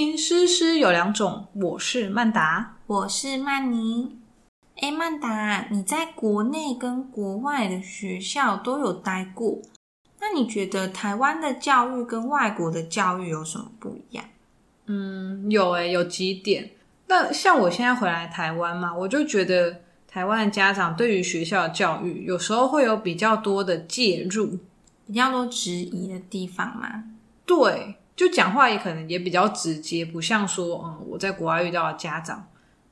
听《诗诗有两种》，我是曼达，我是曼妮。哎，曼达，你在国内跟国外的学校都有待过，那你觉得台湾的教育跟外国的教育有什么不一样？嗯，有诶，有几点。那像我现在回来台湾嘛，我就觉得台湾的家长对于学校的教育，有时候会有比较多的介入，比较多质疑的地方嘛。对，就讲话也可能也比较直接，不像说，嗯，我在国外遇到的家长，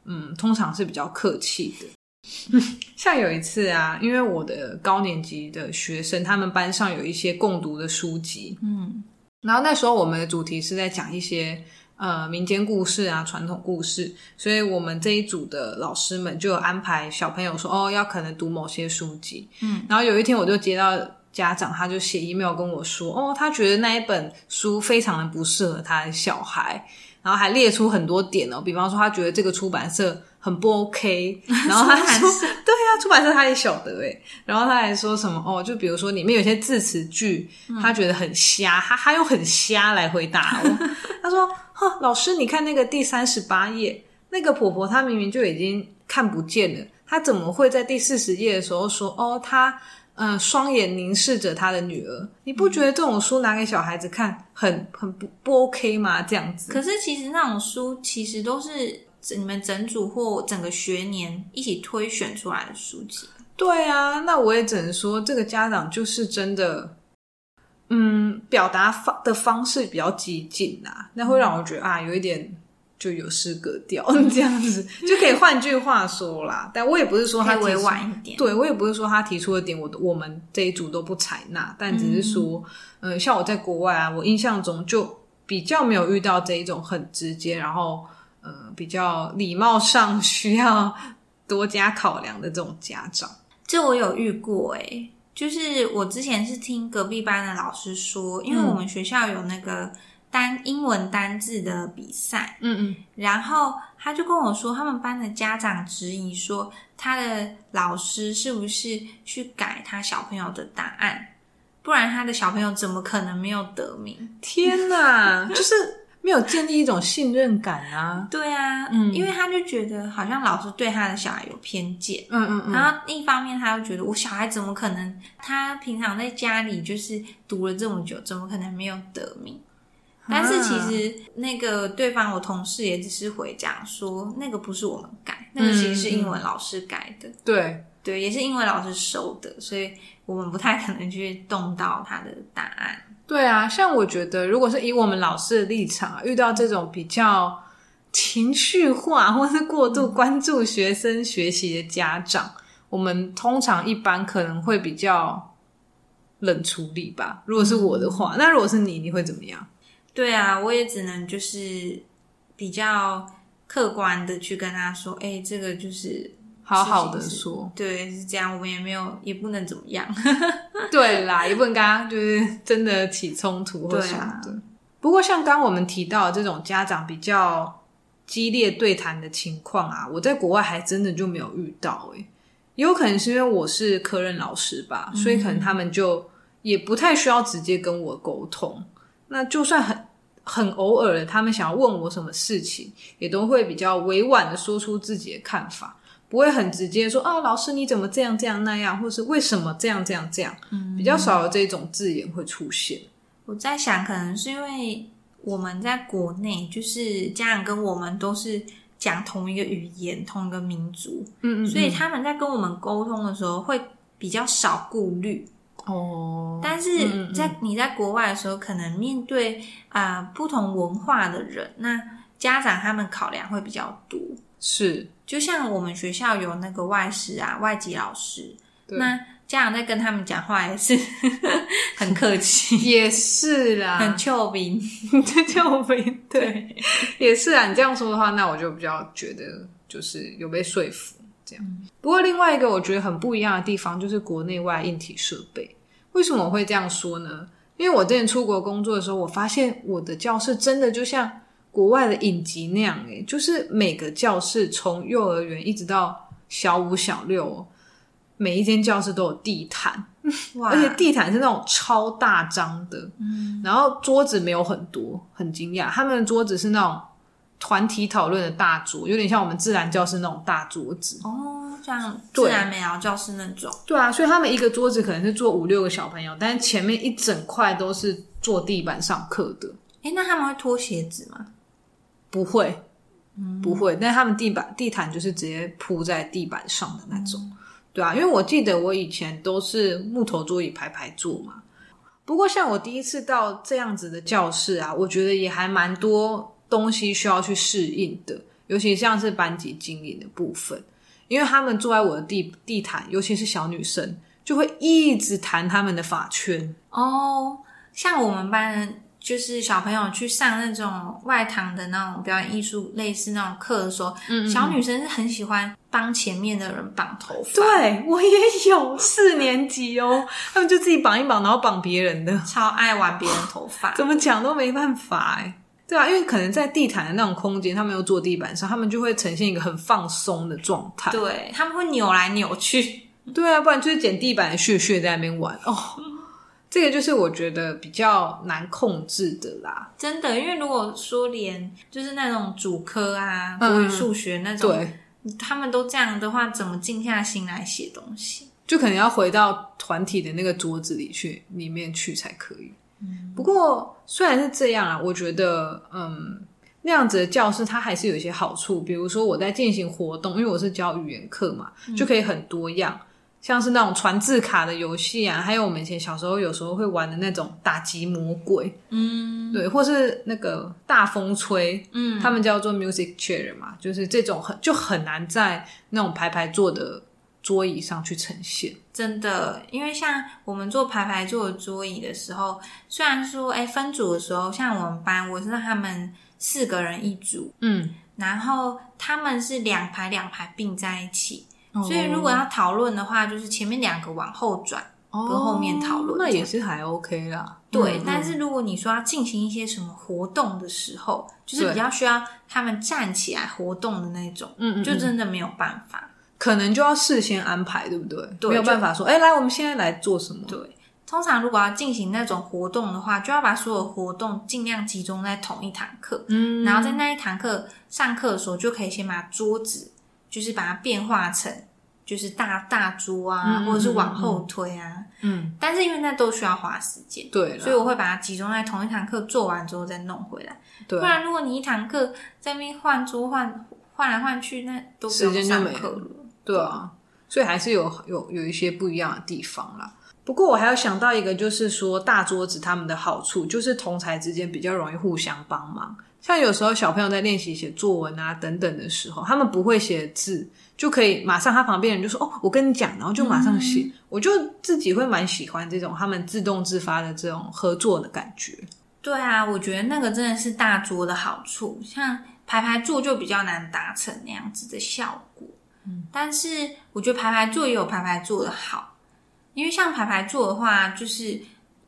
嗯，通常是比较客气的。像有一次啊，因为我的高年级的学生，他们班上有一些共读的书籍，嗯，然后那时候我们的主题是在讲一些呃民间故事啊、传统故事，所以我们这一组的老师们就有安排小朋友说，哦，要可能读某些书籍，嗯，然后有一天我就接到。家长他就写 email 跟我说，哦，他觉得那一本书非常的不适合他的小孩，然后还列出很多点哦，比方说他觉得这个出版社很不 OK，然后他说，对啊，出版社他也晓得诶，然后他还说什么哦，就比如说里面有些字词句，他觉得很瞎，他他用很瞎来回答我，他说，哈，老师你看那个第三十八页，那个婆婆她明明就已经看不见了，她怎么会在第四十页的时候说，哦，她。嗯，双眼凝视着他的女儿，你不觉得这种书拿给小孩子看很很不不 OK 吗？这样子。可是其实那种书其实都是你们整组或整个学年一起推选出来的书籍。对啊，那我也只能说，这个家长就是真的，嗯，表达方的方式比较激进啊，那会让我觉得啊，有一点。就有失格调 这样子，就可以换句话说啦。但我也不是说他委婉一点，对我也不是说他提出的点，我我们这一组都不采纳。但只是说，嗯，像我在国外啊，我印象中就比较没有遇到这一种很直接，然后呃，比较礼貌上需要多加考量的这种家长。这我有遇过诶，就是我之前是听隔壁班的老师说，因为我们学校有那个。单英文单字的比赛，嗯嗯，然后他就跟我说，他们班的家长质疑说，他的老师是不是去改他小朋友的答案，不然他的小朋友怎么可能没有得名？天哪，就是没有建立一种信任感啊！对啊，嗯，因为他就觉得好像老师对他的小孩有偏见，嗯嗯嗯，然后另一方面他又觉得我小孩怎么可能，他平常在家里就是读了这么久，怎么可能没有得名？但是其实那个对方我同事也只是回讲说，那个不是我们改，那个其实是英文老师改的。对对，也是英文老师收的，所以我们不太可能去动到他的答案。对啊，像我觉得，如果是以我们老师的立场，遇到这种比较情绪化或是过度关注学生学习的家长，我们通常一般可能会比较冷处理吧。如果是我的话，那如果是你，你会怎么样？对啊，我也只能就是比较客观的去跟他说，哎，这个就是好好的说，对，是这样，我们也没有，也不能怎么样。对啦，也不能跟他就是真的起冲突或什么的。不过像刚我们提到这种家长比较激烈对谈的情况啊，我在国外还真的就没有遇到。哎，有可能是因为我是科任老师吧，所以可能他们就也不太需要直接跟我沟通。那就算很。很偶尔的，他们想要问我什么事情，也都会比较委婉的说出自己的看法，不会很直接说啊，老师你怎么这样这样那样，或是为什么这样这样这样，比较少有这种字眼会出现。我在想，可能是因为我们在国内，就是家长跟我们都是讲同一个语言，同一个民族，嗯嗯，所以他们在跟我们沟通的时候，会比较少顾虑。哦，但是在你在国外的时候，可能面对啊不同文化的人，那家长他们考量会比较多。是，就像我们学校有那个外师啊，外籍老师，那家长在跟他们讲话也是 很客气，也是啦，很俏皮，俏皮，对，也是啊。你这样说的话，那我就比较觉得就是有被说服这样。不过另外一个我觉得很不一样的地方，就是国内外硬体设备。为什么我会这样说呢？因为我之前出国工作的时候，我发现我的教室真的就像国外的影集那样，诶，就是每个教室从幼儿园一直到小五、小六，每一间教室都有地毯，而且地毯是那种超大张的，嗯，然后桌子没有很多，很惊讶，他们的桌子是那种团体讨论的大桌，有点像我们自然教室那种大桌子。哦，像自然美疗教室那种，对啊，所以他们一个桌子可能是坐五六个小朋友，但是前面一整块都是坐地板上课的，哎，那他们会脱鞋子吗？不会，不会，但他们地板地毯就是直接铺在地板上的那种，对啊，因为我记得我以前都是木头桌椅排排坐嘛。不过像我第一次到这样子的教室啊，我觉得也还蛮多东西需要去适应的，尤其像是班级经营的部分，因为他们坐在我的地地毯，尤其是小女生，就会一直弹他们的发圈。哦，像我们班就是小朋友去上那种外堂的那种表演艺术类似那种课的时候，小女生是很喜欢帮前面的人绑头发，，对我也有四年级哦，他们就自己绑一绑，然后绑别人的。超爱玩别人头发。怎么讲都没办法哎。对啊，因为可能在地毯的那种空间，他们又坐地板上，他们就会呈现一个很放松的状态。对，他们会扭来扭去。对啊，不然就是捡地板的屑屑在那边玩哦。这个就是我觉得比较难控制的啦。真的，因为如果说连就是那种主科啊，嗯国语、数学那种，对，他们都这样的话，怎么静下心来写东西？就可能要回到团体的那个桌子里去，里面去才可以。不过虽然是这样啊，我觉得嗯，那样子的教室它还是有一些好处，比如说我在进行活动，因为我是教语言课嘛，就可以很多样，像是那种传字卡的游戏啊，还有我们以前小时候有时候会玩的那种打击魔鬼，嗯，对，或是那个大风吹，嗯，他们叫做 music chair 嘛，就是这种很就很难在那种排排坐的桌椅上去呈现。真的，因为像我们做排排坐的桌椅的时候，虽然说哎分组的时候，像我们班我是让他们四个人一组，嗯，然后他们是两排两排并在一起，哦。所以如果要讨论的话，就是前面两个往后转，跟后面讨论哦那也是还 OK 啦。对，嗯但是如果你说要进行一些什么活动的时候，就是比较需要他们站起来活动的那种，嗯。就真的没有办法。可能就要事先安排，对不对？对没有办法说，哎、来，我们现在来做什么？对，通常如果要进行那种活动的话，就要把所有活动尽量集中在同一堂课，嗯，然后在那一堂课上课的时候，就可以先把桌子，就是把它变化成就是大大桌啊，或者是往后推啊。嗯，但是因为那都需要花时间，对，所以我会把它集中在同一堂课做完之后再弄回来。对不然如果你一堂课在那边换桌换换来换去，那都不时用间上课了。对啊，所以还是有有有一些不一样的地方啦。不过我还有想到一个，就是说大桌子他们的好处，就是同才之间比较容易互相帮忙。像有时候小朋友在练习写作文啊等等的时候，他们不会写字，就可以马上他旁边人就说：“哦，我跟你讲。”然后就马上写。我就自己会蛮喜欢这种他们自动自发的这种合作的感觉。对啊，我觉得那个真的是大桌的好处，像排排坐就比较难达成那样子的效果。嗯，但是我觉得排排坐也有排排坐的好，因为像排排坐的话，就是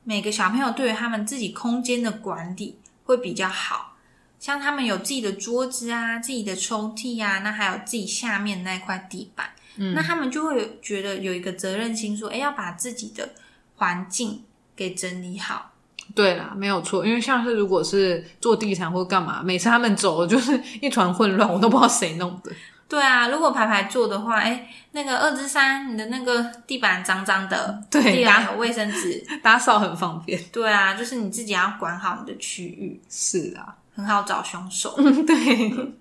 每个小朋友对于他们自己空间的管理会比较好，像他们有自己的桌子啊、自己的抽屉啊，那还有自己下面那块地板，嗯，那他们就会觉得有一个责任心，说，哎，要把自己的环境给整理好。对啦，没有错，因为像是如果是做地产或干嘛，每次他们走了就是一团混乱，我都不知道谁弄的。对啊，如果排排坐的话，哎，那个二之三，你的那个地板脏脏的，对地板有卫生纸，打扫很方便。对啊，就是你自己要管好你的区域，是啊，很好找凶手。对。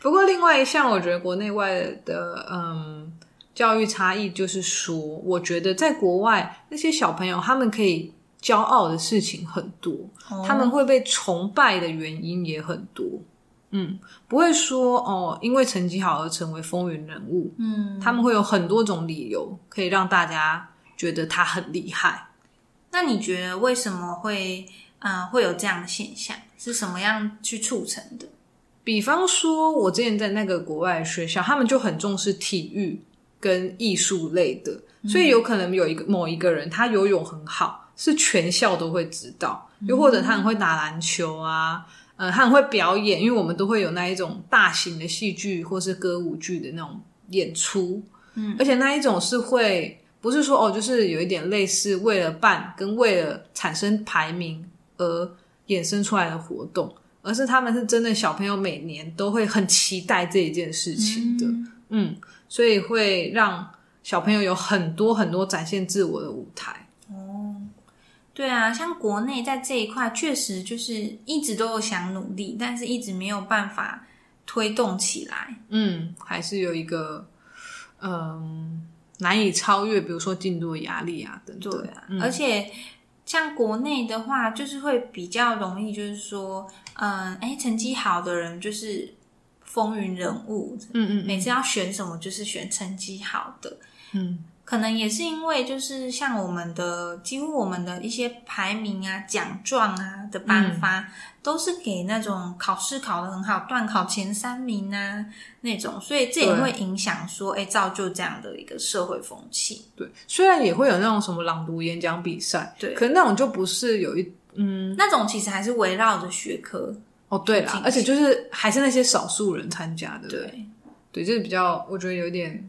不过另外一项，我觉得国内外的嗯教育差异，就是说，我觉得在国外那些小朋友，他们可以骄傲的事情很多，他们会被崇拜的原因也很多。嗯，不会说哦，因为成绩好而成为风云人物。嗯，他们会有很多种理由，可以让大家觉得他很厉害。那你觉得为什么会呃会有这样的现象？是什么样去促成的？比方说，我之前在那个国外的学校，他们就很重视体育跟艺术类的，所以有可能有一个某一个人他游泳很好，是全校都会知道；又或者他很会打篮球啊，呃，他很会表演，因为我们都会有那一种大型的戏剧或是歌舞剧的那种演出，嗯，而且那一种是会不是说哦，就是有一点类似为了办跟为了产生排名而衍生出来的活动，而是他们是真的小朋友每年都会很期待这一件事情的，嗯，所以会让小朋友有很多很多展现自我的舞台。哦，对啊，像国内在这一块确实就是一直都有想努力，但是一直没有办法推动起来。嗯，还是有一个嗯难以超越，比如说进度的压力啊等等。对啊，而且像国内的话，就是会比较容易，就是说，嗯，哎，成绩好的人就是风云人物，嗯嗯，每次要选什么就是选成绩好的，嗯。可能也是因为，就是像我们的几乎我们的一些排名啊、奖状啊的颁发，都是给那种考试考得很好、段考前三名啊那种，所以这也会影响说，哎，造就这样的一个社会风气。对，虽然也会有那种什么朗读演讲比赛，对，可那种就不是有一嗯，那种其实还是围绕着学科。哦，对啦，而且就是还是那些少数人参加的，对，对，就是比较我觉得有点。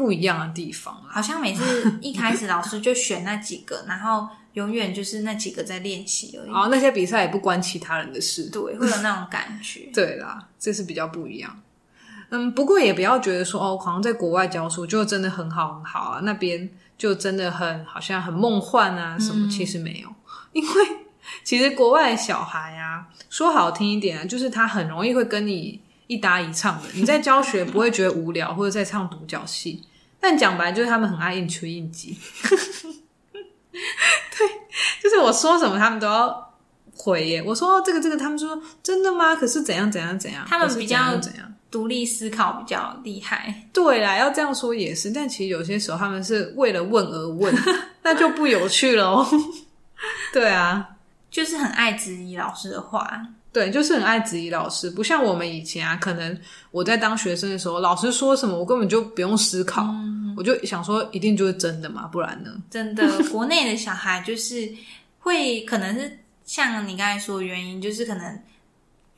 不一样的地方，好像每次 一开始老师就选那几个，然后永远就是那几个在练习而已。哦，那些比赛也不关其他人的事，对，会有那种感觉。对啦，这是比较不一样。嗯，不过也不要觉得说哦，好像在国外教书就真的很好很好啊，那边就真的很好像很梦幻啊什么？其实没有，因为其实国外小孩啊，说好听一点啊，就是他很容易会跟你一搭一唱的。你在教学不会觉得无聊，或者在唱独角戏。但讲白就是他们很爱应出应急，对，就是我说什么他们都要回耶。我说这个这个，他们说真的吗？可是怎样怎样怎样？他们比较怎样独立思考比较厉害。对啦，要这样说也是。但其实有些时候他们是为了问而问，那就不有趣了哦。对啊，就是很爱质疑老师的话。对，就是很爱质疑老师，不像我们以前啊，可能我在当学生的时候，老师说什么，我根本就不用思考，我就想说，一定就是真的嘛，不然呢？真的，国内的小孩就是会，可能是像你刚才说的原因，就是可能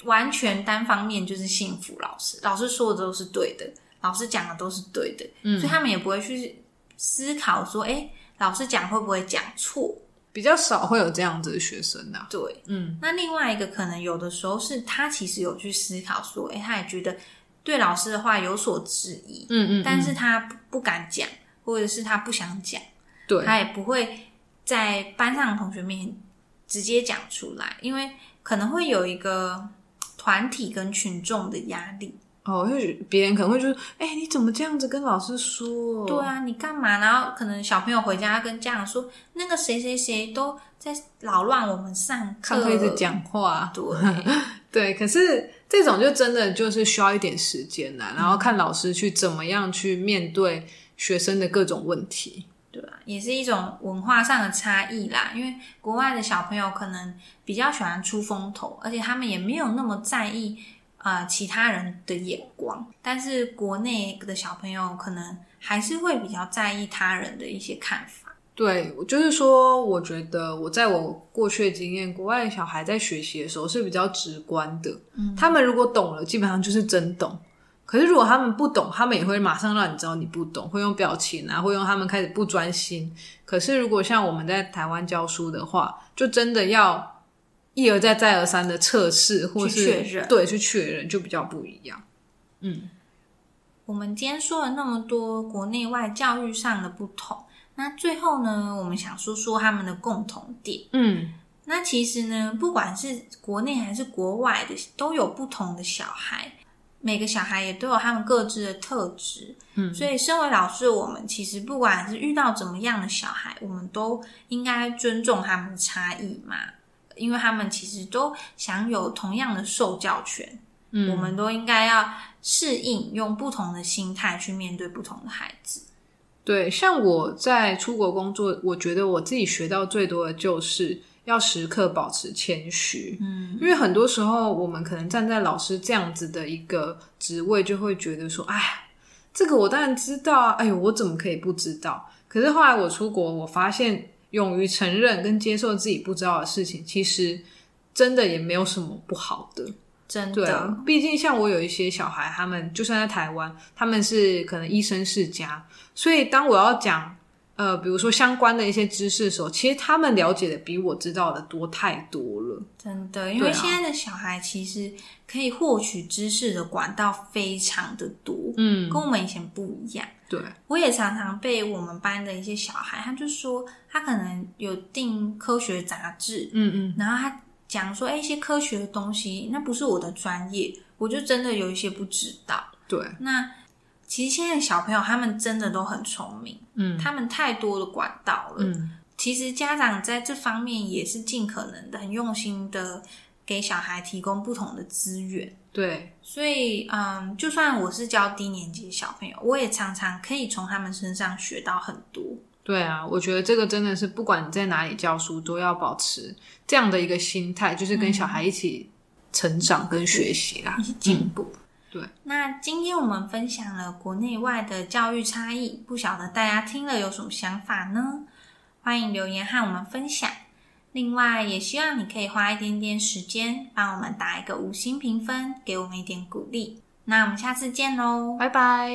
完全单方面就是信服老师，老师说的都是对的，老师讲的都是对的，所以他们也不会去思考说，哎，老师讲会不会讲错。比较少会有这样子的学生呐。对，嗯，那另外一个可能有的时候是他其实有去思考说，哎，他也觉得对老师的话有所质疑，嗯嗯，但是他不敢讲，或者是他不想讲，对，他也不会在班上的同学面前直接讲出来，因为可能会有一个团体跟群众的压力。哦，就是别人可能会就是，哎，你怎么这样子跟老师说？对啊，你干嘛？然后可能小朋友回家跟家长说，那个谁谁谁都在扰乱我们上课，一直讲话。对 对，可是这种就真的就是需要一点时间啦，然后看老师去怎么样去面对学生的各种问题，对啊？也是一种文化上的差异啦，因为国外的小朋友可能比较喜欢出风头，而且他们也没有那么在意。啊，其他人的眼光，但是国内的小朋友可能还是会比较在意他人的一些看法。对，就是说，我觉得我在我过去的经验，国外小孩在学习的时候是比较直观的。嗯，他们如果懂了，基本上就是真懂。可是如果他们不懂，他们也会马上让你知道你不懂，会用表情啊，会用他们开始不专心。可是如果像我们在台湾教书的话，就真的要。一而再、再而三的测试，或是确认，对，去确认就比较不一样。嗯，我们今天说了那么多国内外教育上的不同，那最后呢，我们想说说他们的共同点。嗯，那其实呢，不管是国内还是国外的，都有不同的小孩，每个小孩也都有他们各自的特质。嗯，所以身为老师，我们其实不管是遇到怎么样的小孩，我们都应该尊重他们的差异嘛。因为他们其实都享有同样的受教权，嗯，我们都应该要适应，用不同的心态去面对不同的孩子。对，像我在出国工作，我觉得我自己学到最多的就是要时刻保持谦虚，嗯，因为很多时候我们可能站在老师这样子的一个职位，就会觉得说，哎，这个我当然知道啊，哎呦，我怎么可以不知道？可是后来我出国，我发现。勇于承认跟接受自己不知道的事情，其实真的也没有什么不好的。真的，毕竟像我有一些小孩，他们就算在台湾，他们是可能医生世家，所以当我要讲呃，比如说相关的一些知识的时候，其实他们了解的比我知道的多太多了。真的，因为现在的小孩其实可以获取知识的管道非常的多，嗯，跟我们以前不一样。对，我也常常被我们班的一些小孩，他就说他可能有订科学杂志，嗯嗯，然后他讲说，哎，一些科学的东西，那不是我的专业，我就真的有一些不知道。对，那。其实现在小朋友他们真的都很聪明，嗯，他们太多的管道了，嗯，其实家长在这方面也是尽可能的、很用心的给小孩提供不同的资源，对，所以嗯，就算我是教低年级的小朋友，我也常常可以从他们身上学到很多。对啊，我觉得这个真的是不管你在哪里教书，都要保持这样的一个心态，就是跟小孩一起成长跟学习啦，一 起进步。对，那今天我们分享了国内外的教育差异，不晓得大家听了有什么想法呢？欢迎留言和我们分享。另外，也希望你可以花一点点时间，帮我们打一个五星评分，给我们一点鼓励。那我们下次见喽，拜拜。